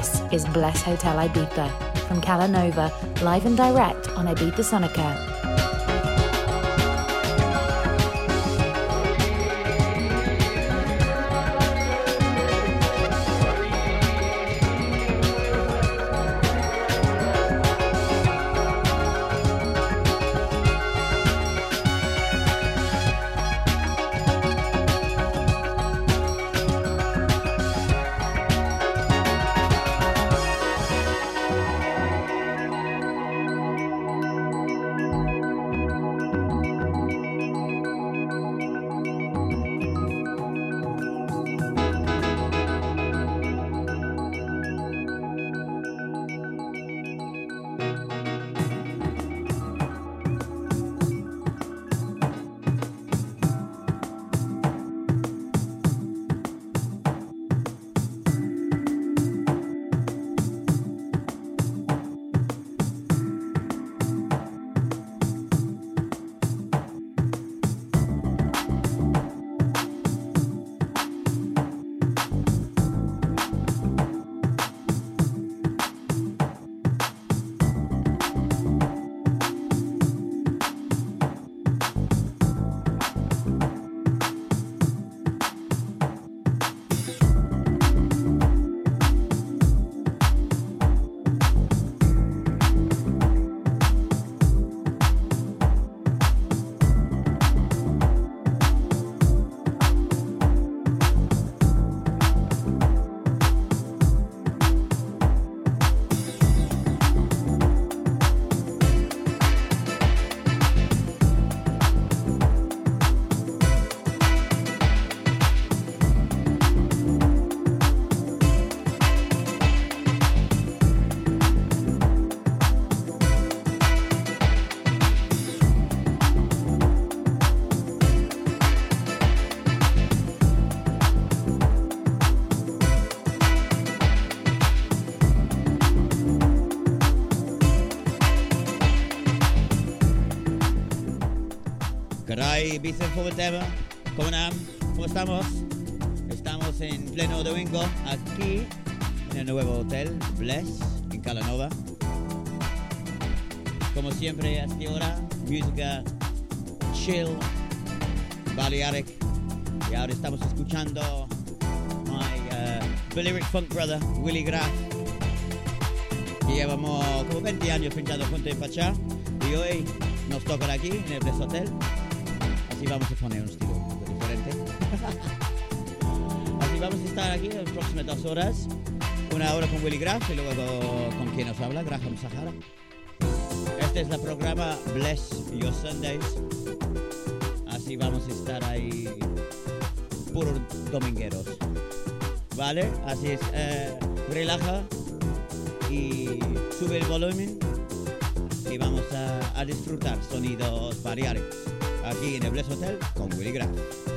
This is Bless Hotel Ibiza from Calanova, live and direct on Ibiza Sonica. Caray, Vicen tema. ¿cómo? ¿Cómo estamos? Estamos en pleno domingo aquí en el nuevo hotel Bless en Calanova. Como siempre, a esta hora, música chill, Balearic. Y ahora estamos escuchando my uh, Balearic Funk brother, Willy Graff. Llevamos como 20 años pinchando juntos en Pachá. Y hoy nos toca aquí en el Bless Hotel Así vamos a poner un estilo diferente. Así vamos a estar aquí en las próximas dos horas. Una hora con Willy Graff y luego con, quien nos habla, Graham Sahara. Este es el programa Bless Your Sundays. Así vamos a estar ahí puros domingueros. ¿Vale? Así es. Eh, relaja y sube el volumen y vamos a, a disfrutar sonidos variados aquí en el Bless Hotel con Willy Graf.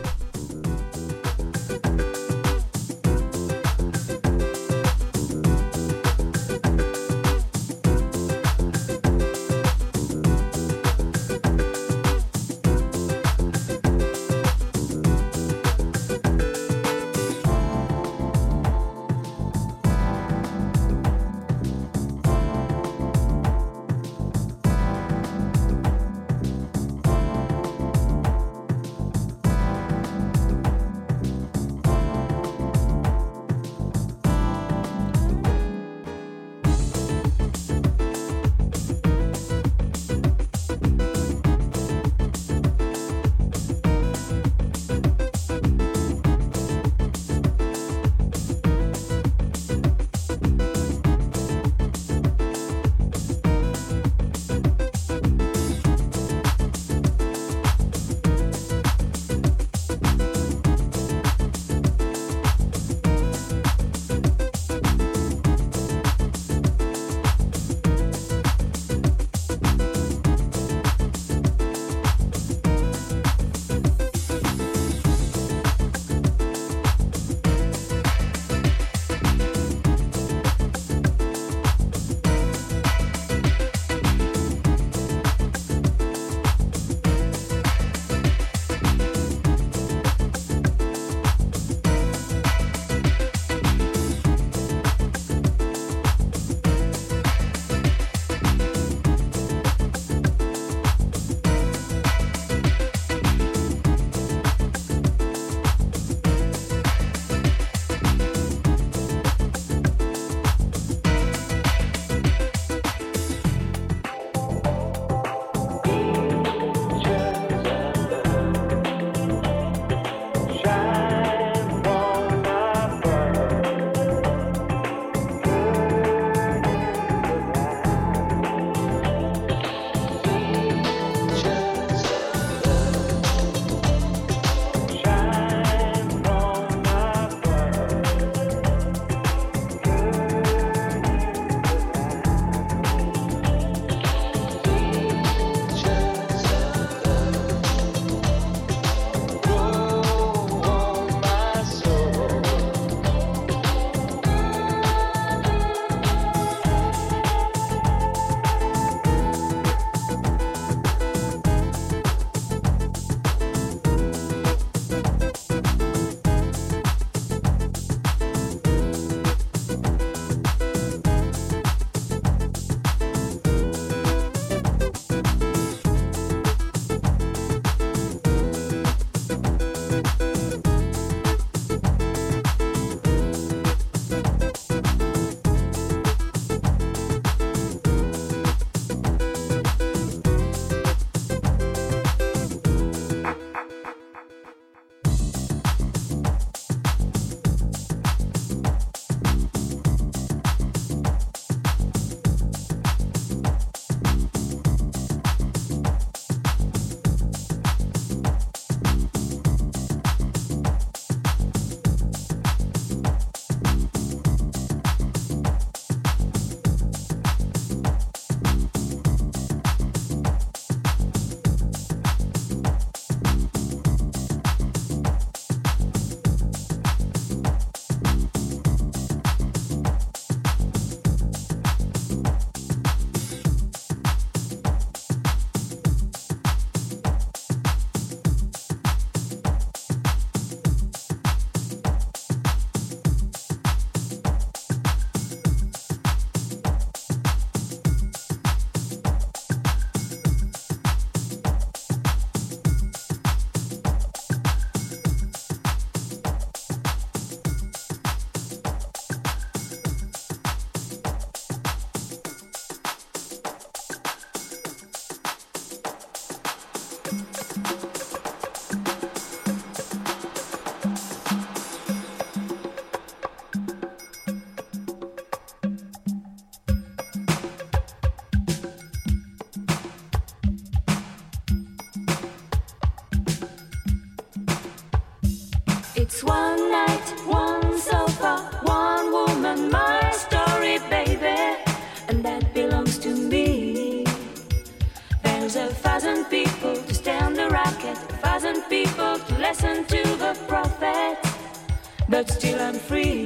and free.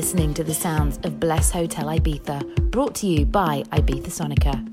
Listening to the sounds of Bless Hotel Ibiza, brought to you by Ibiza Sonica.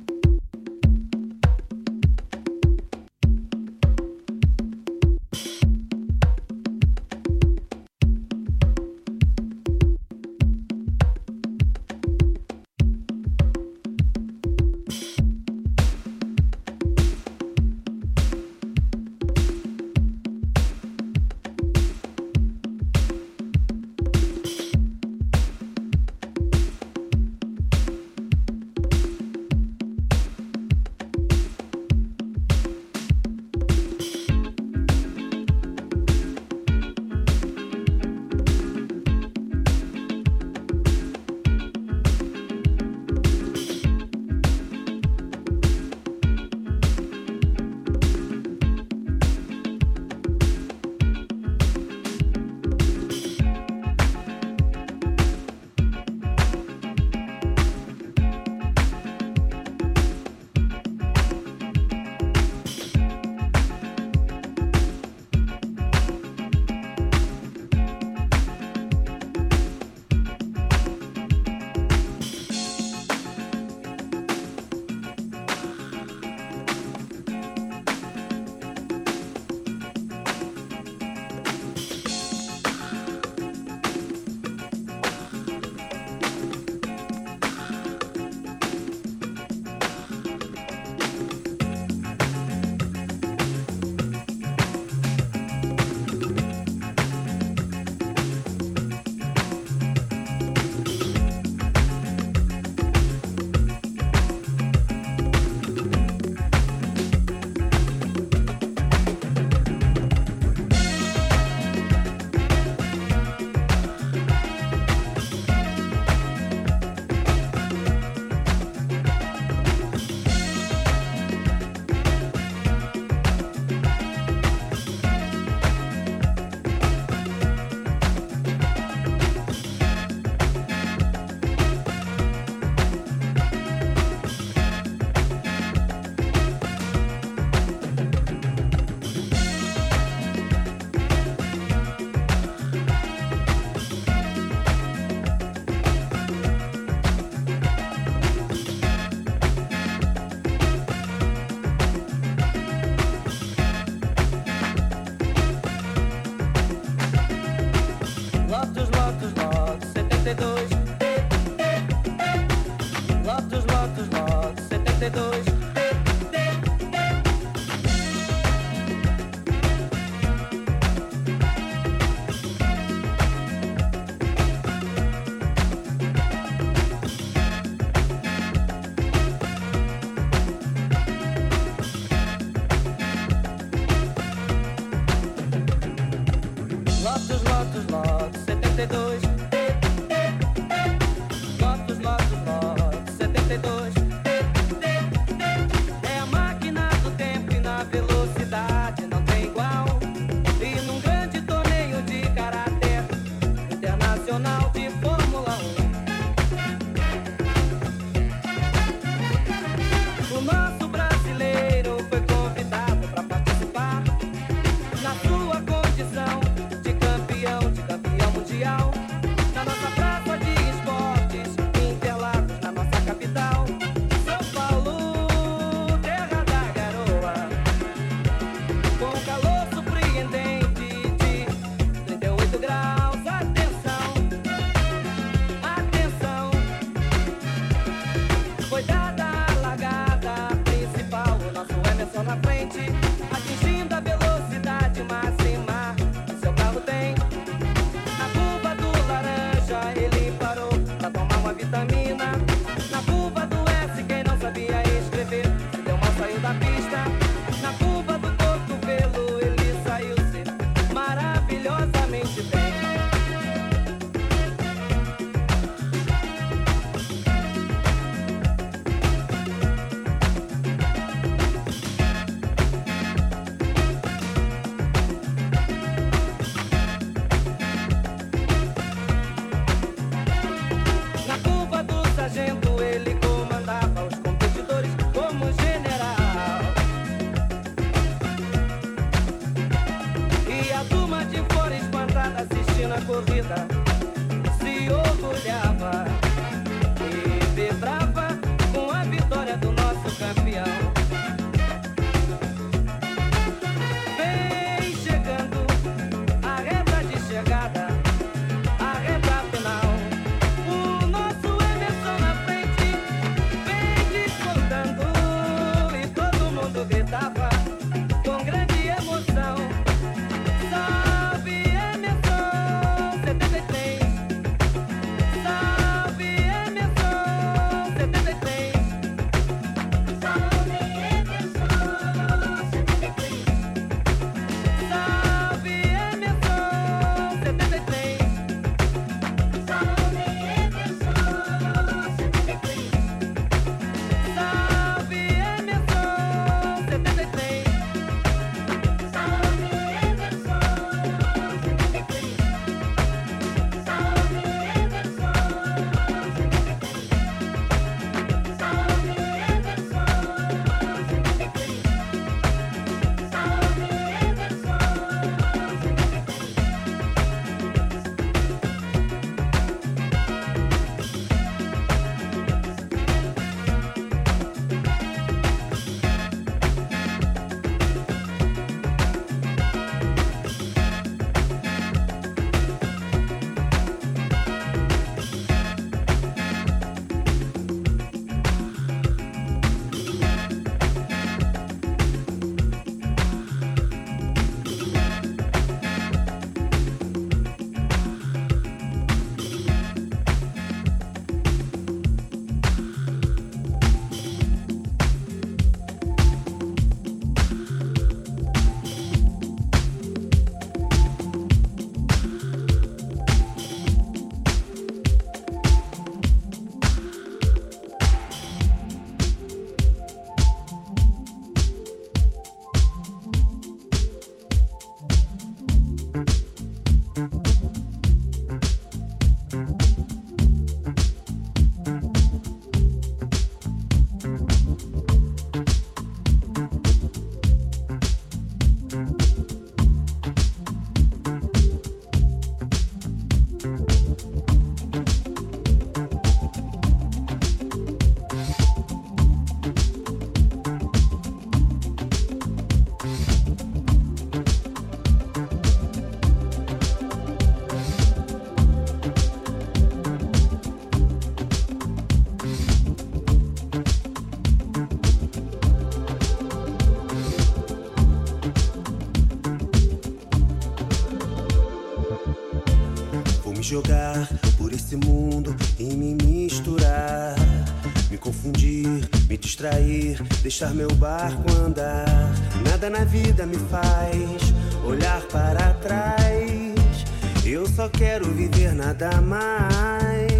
Deixar meu barco andar. Nada na vida me faz olhar para trás. Eu só quero viver nada mais.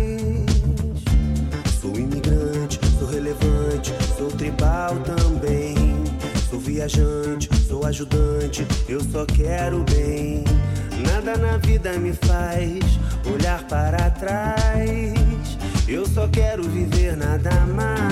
Sou imigrante, sou relevante, sou tribal também. Sou viajante, sou ajudante, eu só quero bem. Nada na vida me faz olhar para trás. Eu só quero viver nada mais.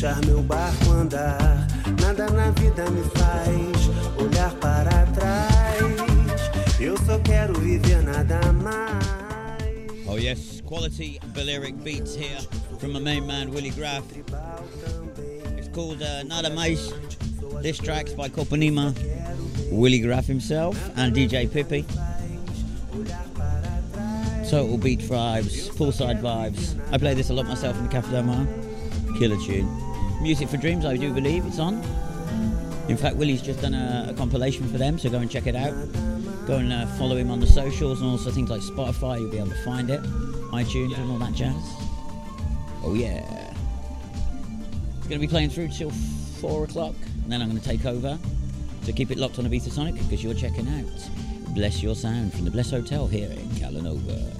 Deixar meu barco andar. Nada na vida me faz olhar para trás. Eu só quero viver nada mais. Oh yes, quality Balearic beats here from my main man Willie Graff. It's called uh, Nada Mais. This track's by Copanima, Willie Graff himself, and DJ Pippi. Total beat vibes, poolside vibes. I play this a lot myself in the Cafe Del Mar. Killer tune. Music for Dreams, I do believe it's on. In fact, Willie's just done a, a compilation for them, so go and check it out. Go and uh, follow him on the socials and also things like Spotify, you'll be able to find it, iTunes, and all that jazz. Oh, yeah. It's going to be playing through till 4 o'clock, and then I'm going to take over. So keep it locked on Ibiza Sonica because you're checking out Bless Your Sound from the Bless Hotel here in Calanova.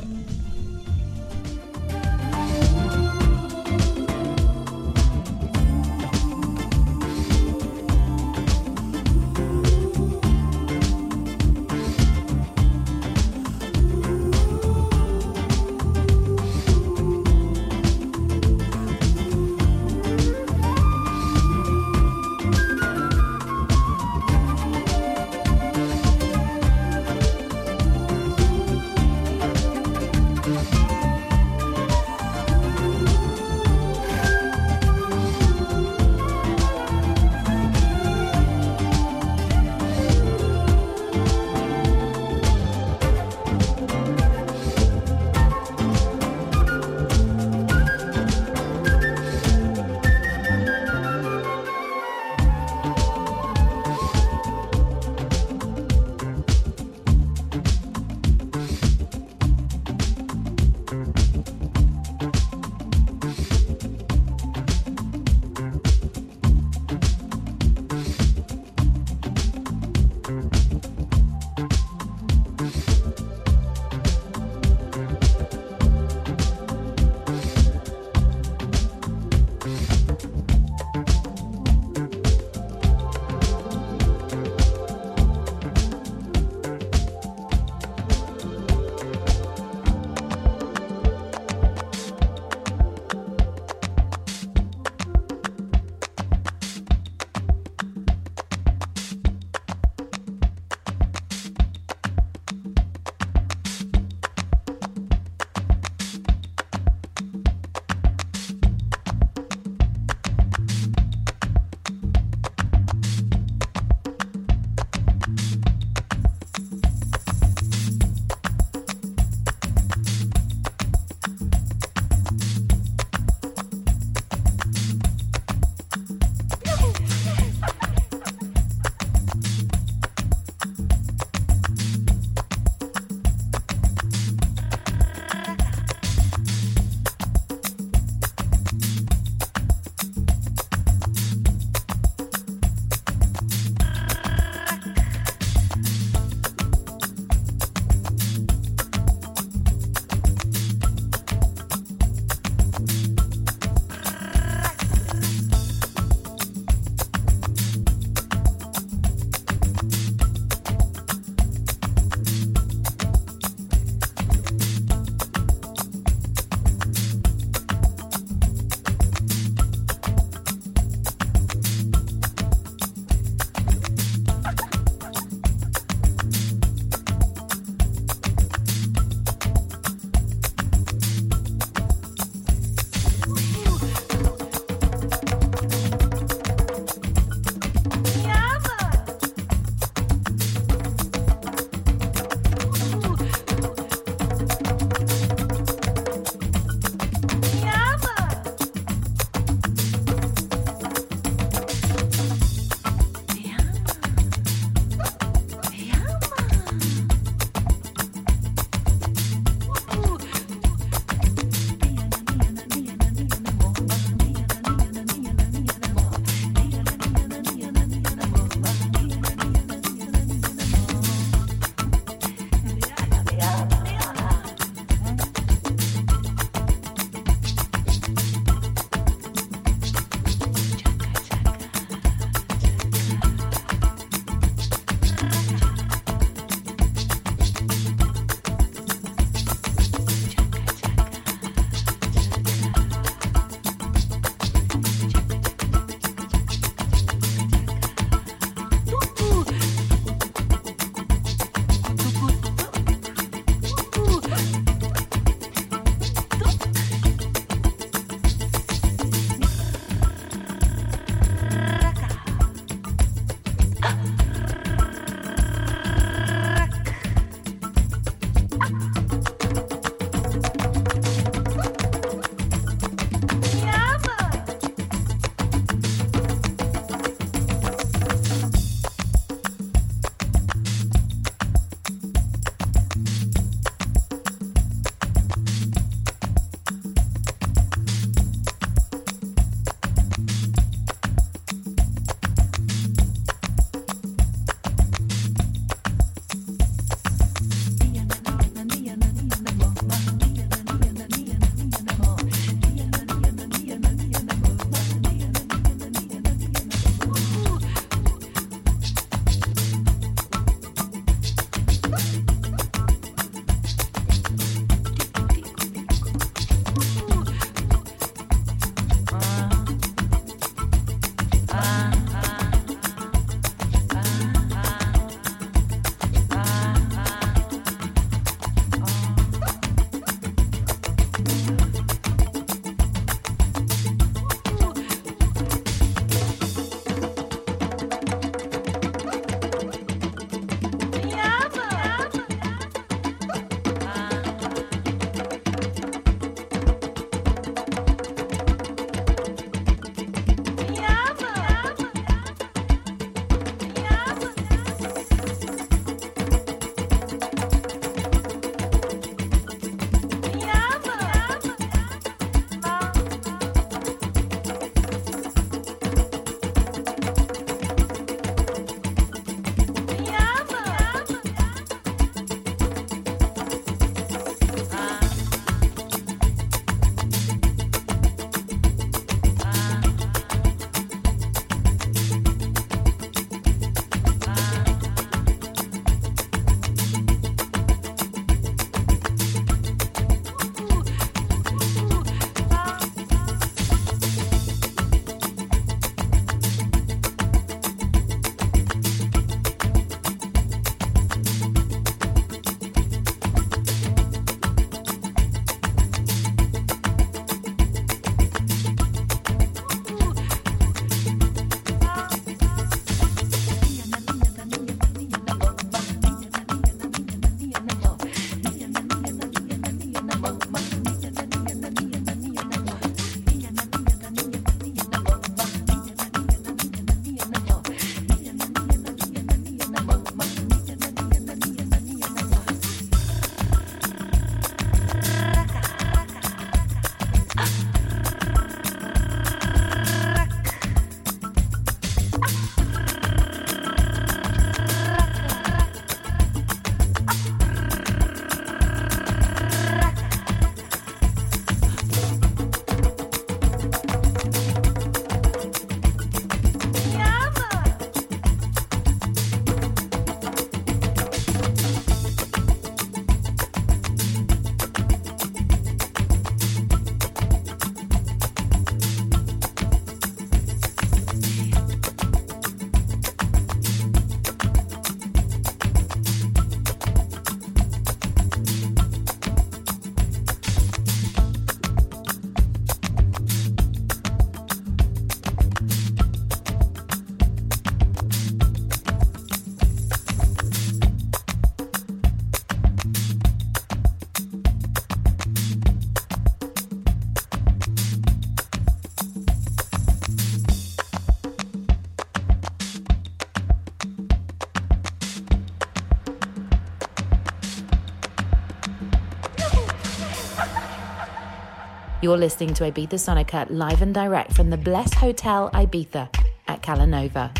You're listening to Ibiza Sonica live and direct from the Bless Hotel Ibiza at Calanova.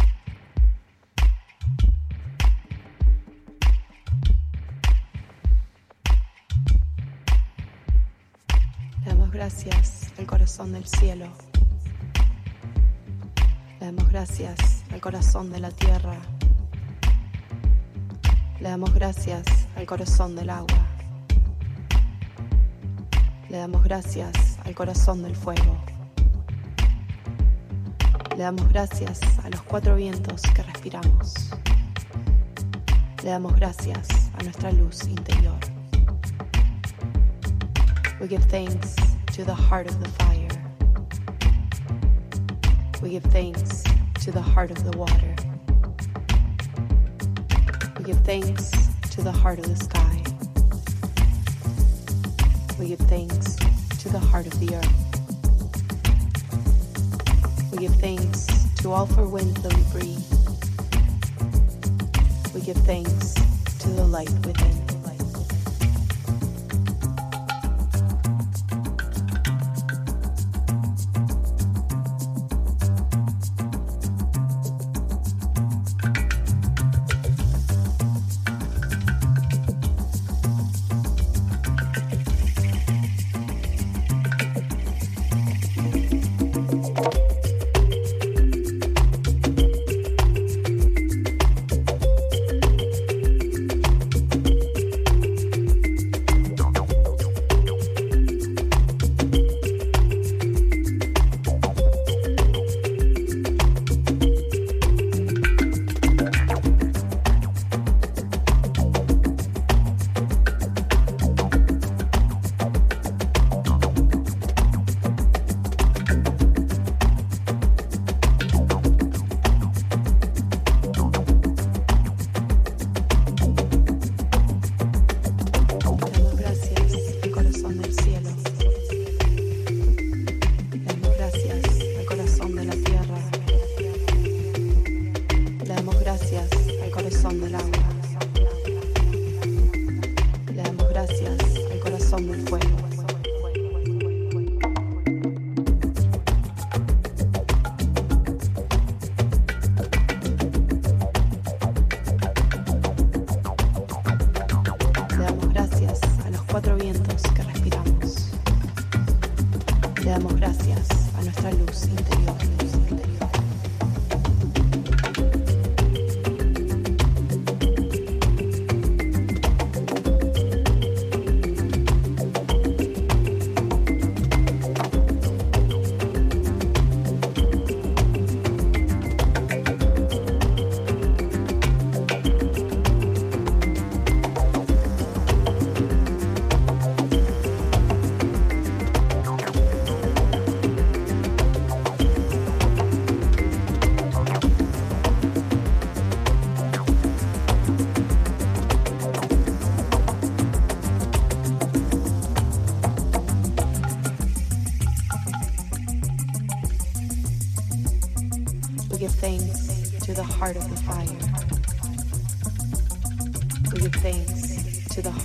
Damos gracias al corazón del cielo. Le damos gracias al corazón de la tierra. Le damos gracias al corazón del agua. Le damos gracias al corazón del fuego. Le damos gracias a los cuatro vientos que respiramos. Le damos gracias a nuestra luz interior. We give thanks to the heart of the fire. We give thanks to the heart of the water. We give thanks to the heart of the sky. We give thanks to the heart of the earth. We give thanks to all four winds that we breathe. We give thanks to the light within.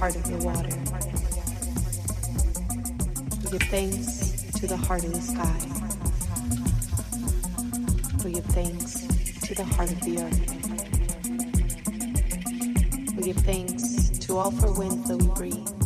Heart of the water. We give thanks to the heart of the sky. We give thanks to the heart of the earth. We give thanks to all four winds that we breathe.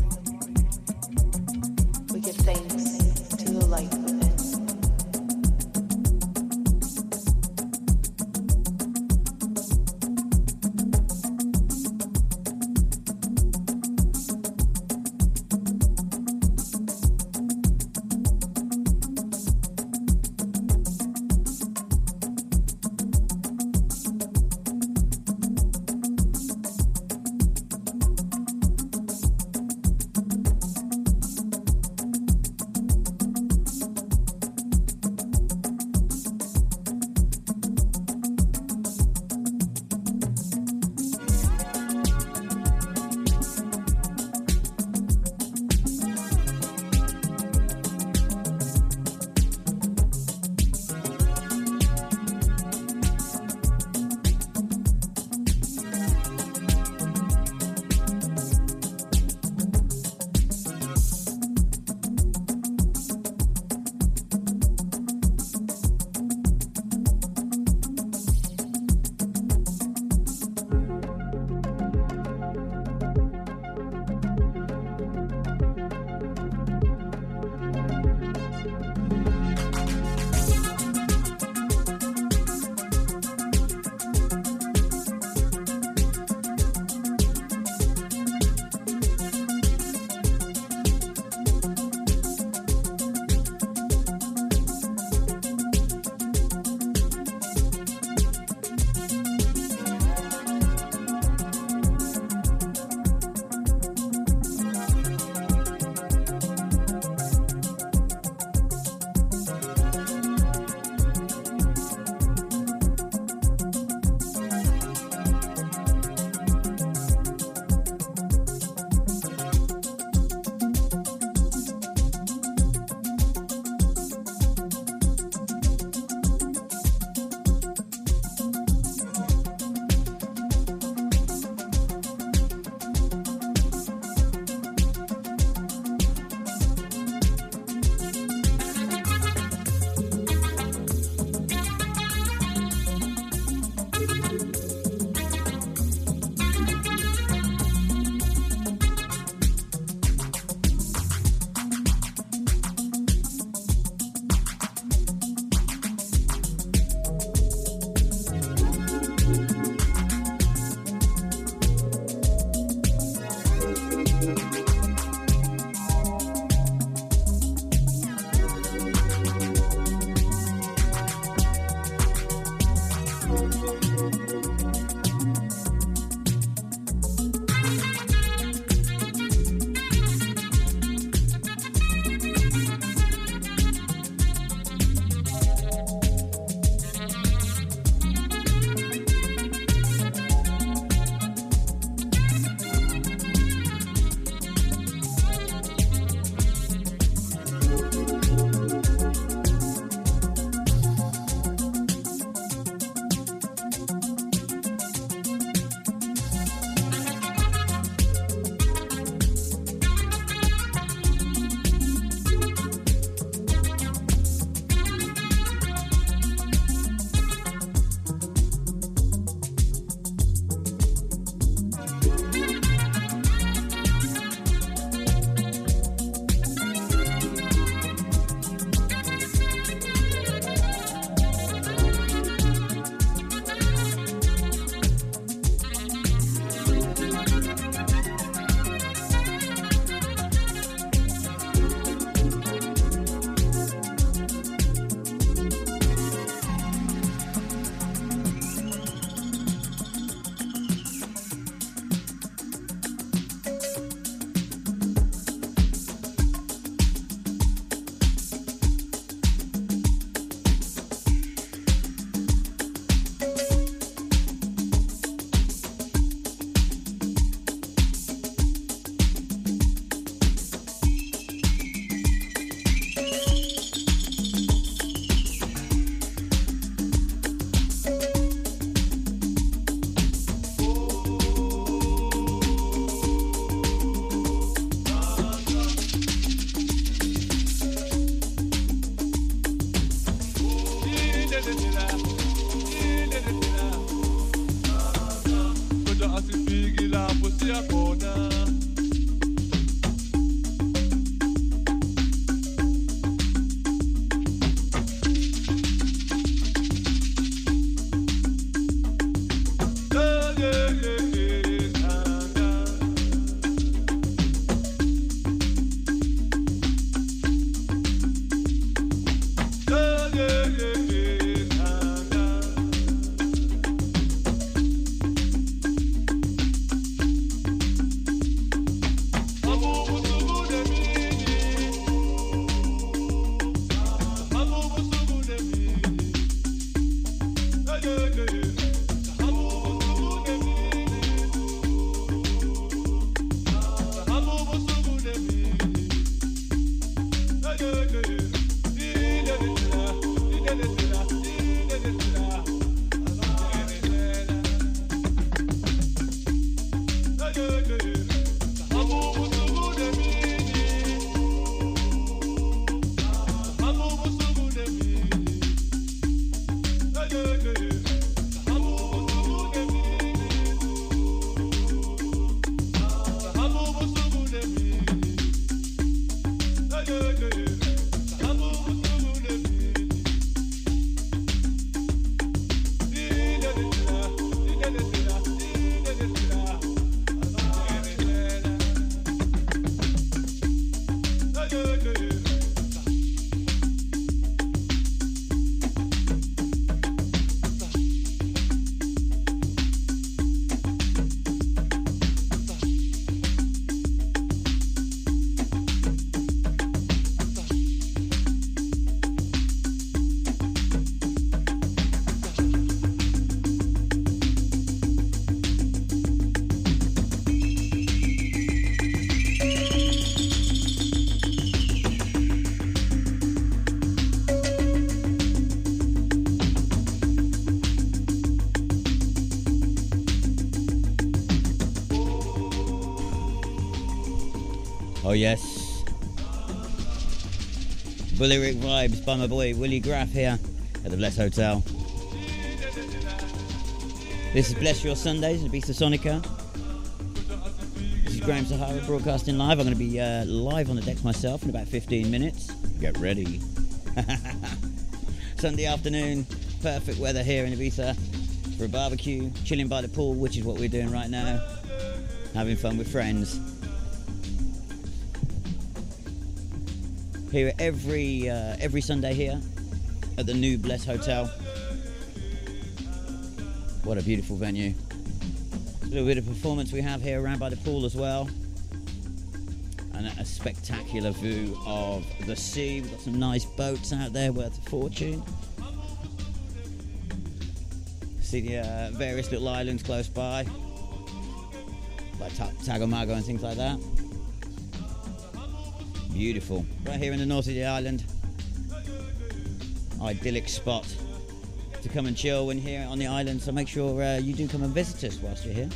Oh, yes. Balearic vibes by my boy Willie Graff here at the Bless Hotel. This is Bless Your Sundays at Ibiza Sonica. This is Graham Sahara broadcasting live. I'm going to be uh, live on the decks myself in about 15 minutes. Get ready. Sunday afternoon, perfect weather here in Ibiza for a barbecue, chilling by the pool, which is what we're doing right now, having fun with friends. Here every uh, every Sunday here at the new Bless Hotel. What a beautiful venue. A little bit of performance we have here around by the pool as well. And a spectacular view of the sea. We've got some nice boats out there worth a fortune. See the uh, various little islands close by, like Tagomago and things like that. Beautiful. Right here in the north of the island. Idyllic spot to come and chill when here on the island. So make sure uh, you do come and visit us whilst you're here.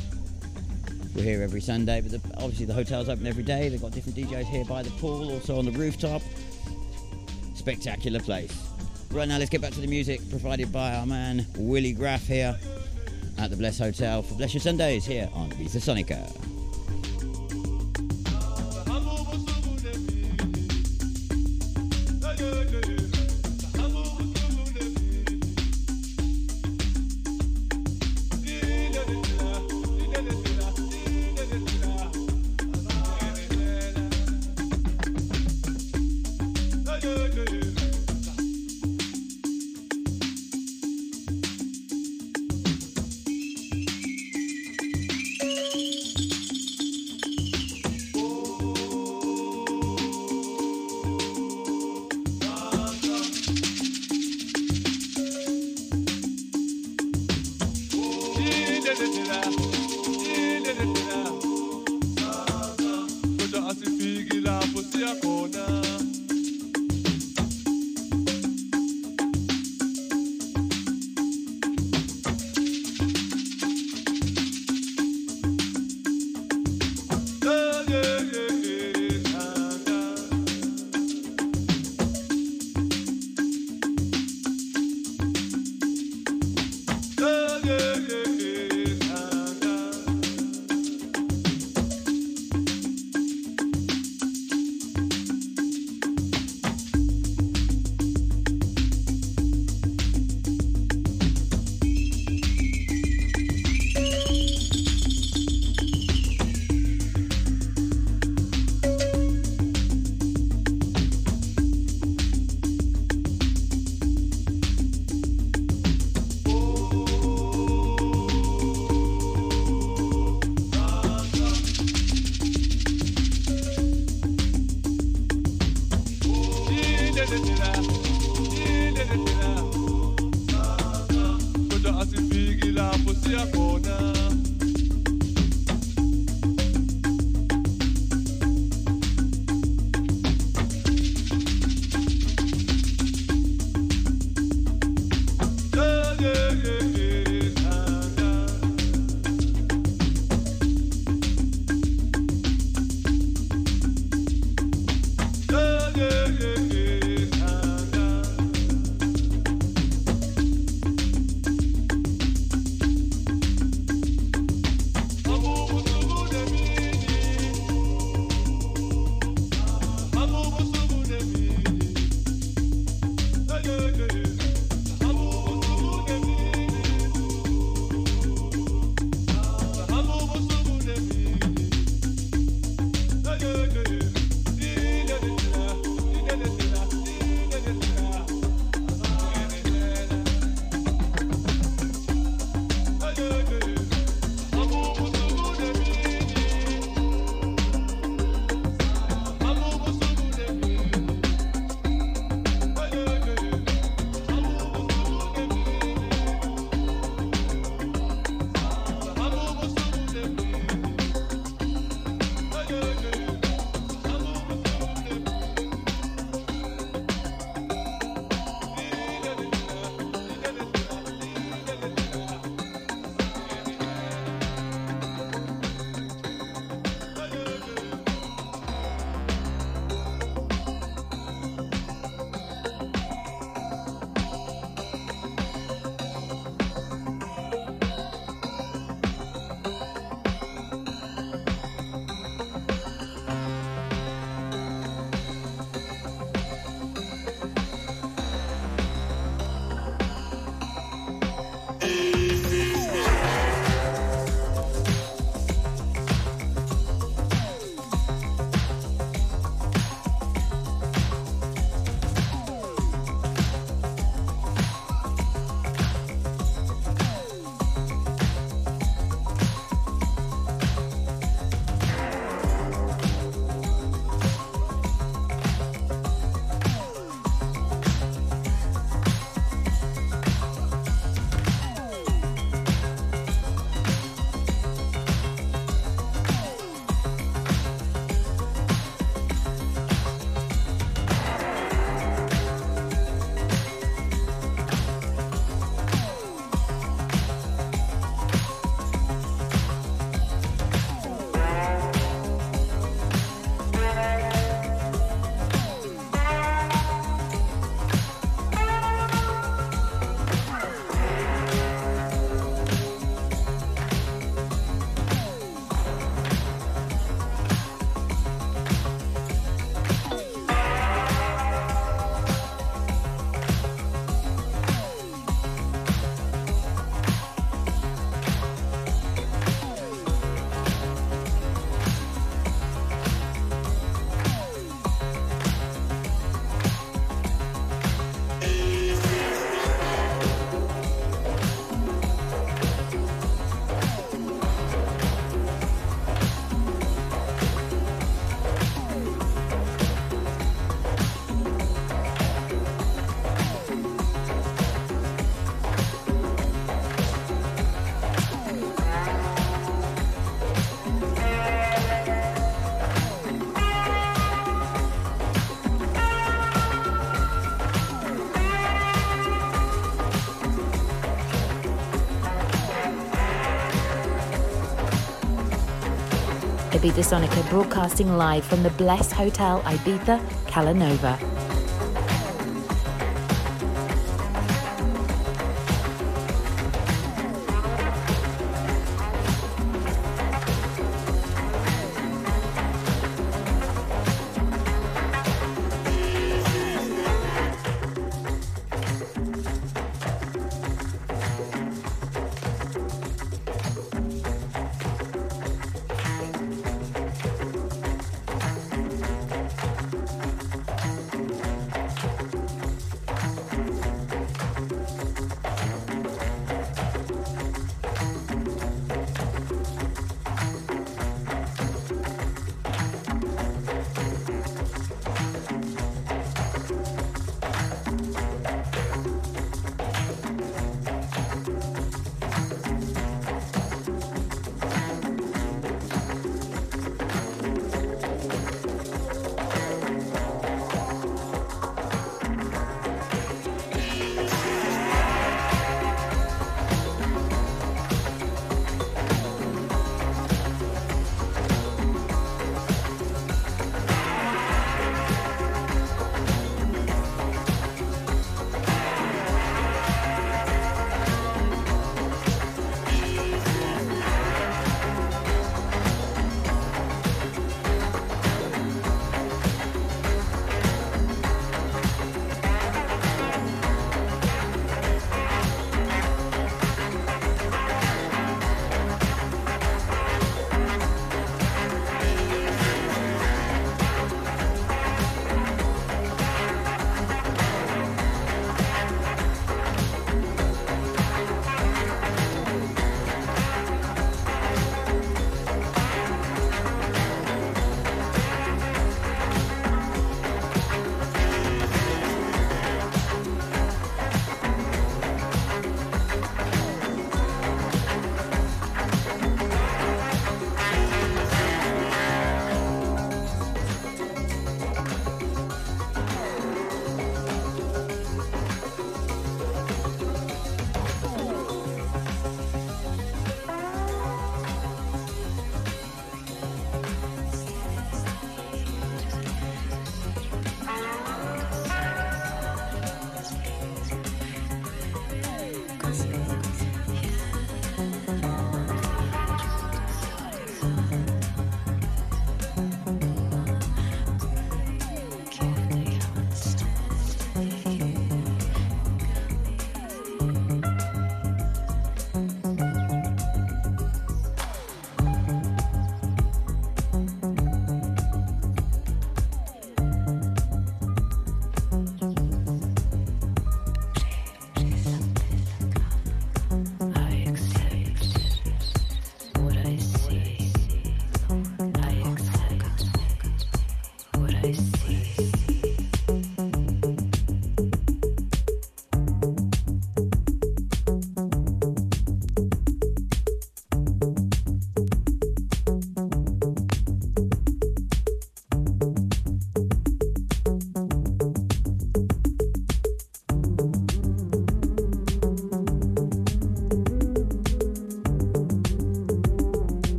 We're here every Sunday, but the, obviously the hotel's open every day. They've got different DJs here by the pool, also on the rooftop. Spectacular place. Right now, let's get back to the music provided by our man Willie Graff here at the Bless Hotel for Bless Your Sundays here on Ibiza Sonica. Ibiza Sonica broadcasting live from the Bless Hotel Ibiza, Calanova.